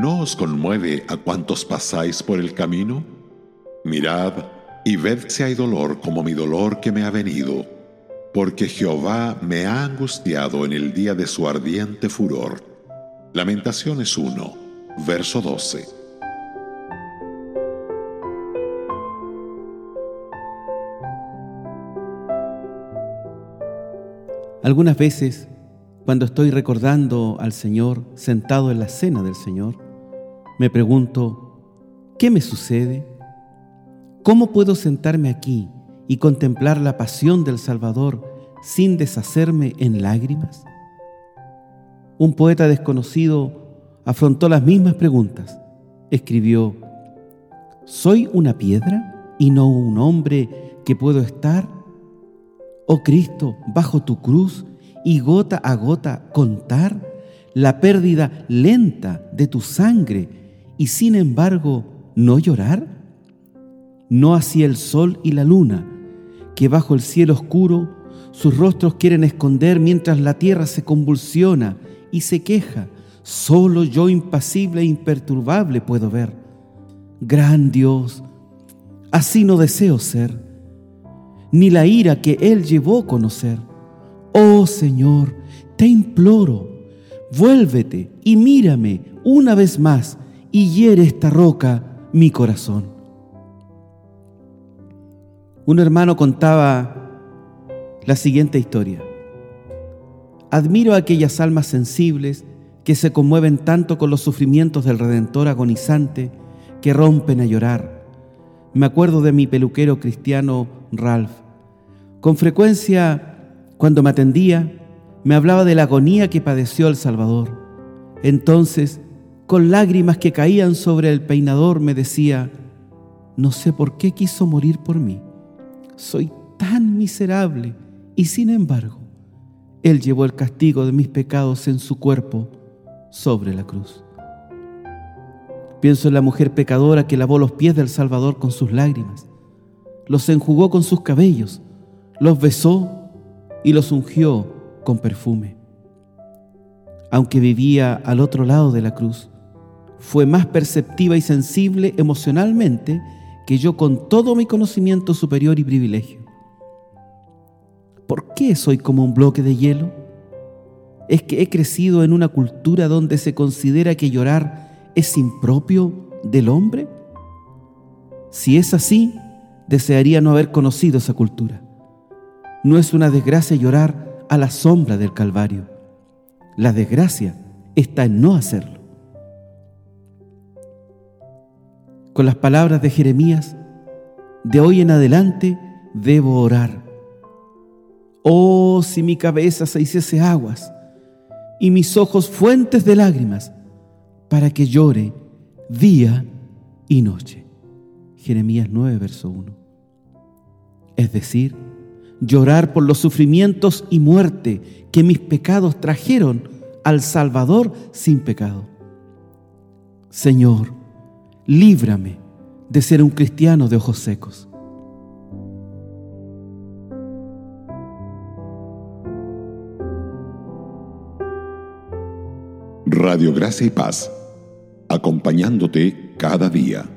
¿no os conmueve a cuantos pasáis por el camino? Mirad y ved si hay dolor como mi dolor que me ha venido, porque Jehová me ha angustiado en el día de su ardiente furor. Lamentaciones 1, verso 12. Algunas veces, cuando estoy recordando al Señor sentado en la cena del Señor, me pregunto, ¿qué me sucede? ¿Cómo puedo sentarme aquí y contemplar la pasión del Salvador sin deshacerme en lágrimas? Un poeta desconocido afrontó las mismas preguntas. Escribió, ¿soy una piedra y no un hombre que puedo estar? Oh Cristo, bajo tu cruz y gota a gota contar la pérdida lenta de tu sangre y sin embargo no llorar? No así el sol y la luna, que bajo el cielo oscuro sus rostros quieren esconder mientras la tierra se convulsiona y se queja. Solo yo impasible e imperturbable puedo ver. Gran Dios, así no deseo ser, ni la ira que Él llevó a conocer. Oh Señor, te imploro, vuélvete y mírame una vez más y hiere esta roca mi corazón. Un hermano contaba la siguiente historia. Admiro a aquellas almas sensibles que se conmueven tanto con los sufrimientos del Redentor agonizante que rompen a llorar. Me acuerdo de mi peluquero cristiano Ralph. Con frecuencia, cuando me atendía, me hablaba de la agonía que padeció el Salvador. Entonces con lágrimas que caían sobre el peinador, me decía, no sé por qué quiso morir por mí. Soy tan miserable y sin embargo, Él llevó el castigo de mis pecados en su cuerpo sobre la cruz. Pienso en la mujer pecadora que lavó los pies del Salvador con sus lágrimas, los enjugó con sus cabellos, los besó y los ungió con perfume. Aunque vivía al otro lado de la cruz, fue más perceptiva y sensible emocionalmente que yo con todo mi conocimiento superior y privilegio. ¿Por qué soy como un bloque de hielo? ¿Es que he crecido en una cultura donde se considera que llorar es impropio del hombre? Si es así, desearía no haber conocido esa cultura. No es una desgracia llorar a la sombra del Calvario. La desgracia está en no hacerlo. Con las palabras de Jeremías, de hoy en adelante debo orar. Oh, si mi cabeza se hiciese aguas y mis ojos fuentes de lágrimas, para que llore día y noche. Jeremías 9, verso 1. Es decir, llorar por los sufrimientos y muerte que mis pecados trajeron al Salvador sin pecado. Señor, líbrame de ser un cristiano de ojos secos. Radio Gracia y Paz, acompañándote cada día.